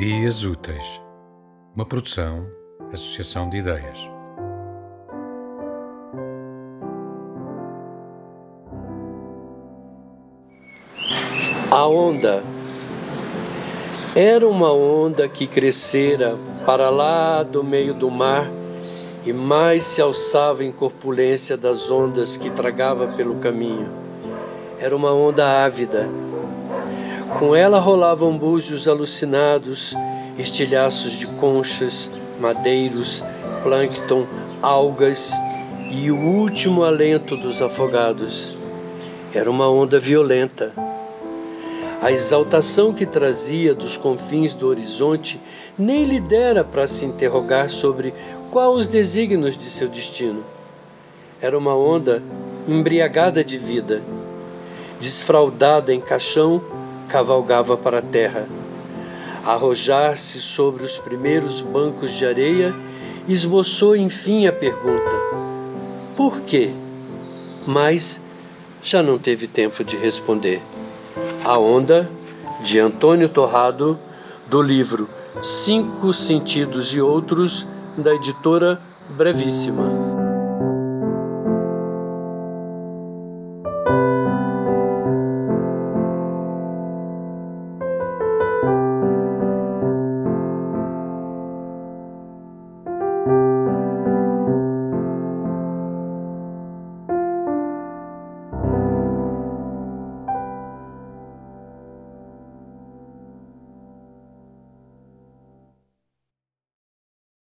Dias Úteis, uma produção, associação de ideias. A onda era uma onda que crescera para lá do meio do mar e mais se alçava em corpulência das ondas que tragava pelo caminho. Era uma onda ávida. Com ela rolavam búzios alucinados, estilhaços de conchas, madeiros, plâncton, algas e o último alento dos afogados. Era uma onda violenta. A exaltação que trazia dos confins do horizonte nem lhe dera para se interrogar sobre qual os desígnios de seu destino. Era uma onda embriagada de vida. Desfraldada em caixão, cavalgava para a terra. Arrojar-se sobre os primeiros bancos de areia, esboçou enfim a pergunta: Por quê? Mas já não teve tempo de responder. A Onda, de Antônio Torrado, do livro Cinco Sentidos e Outros, da editora Brevíssima.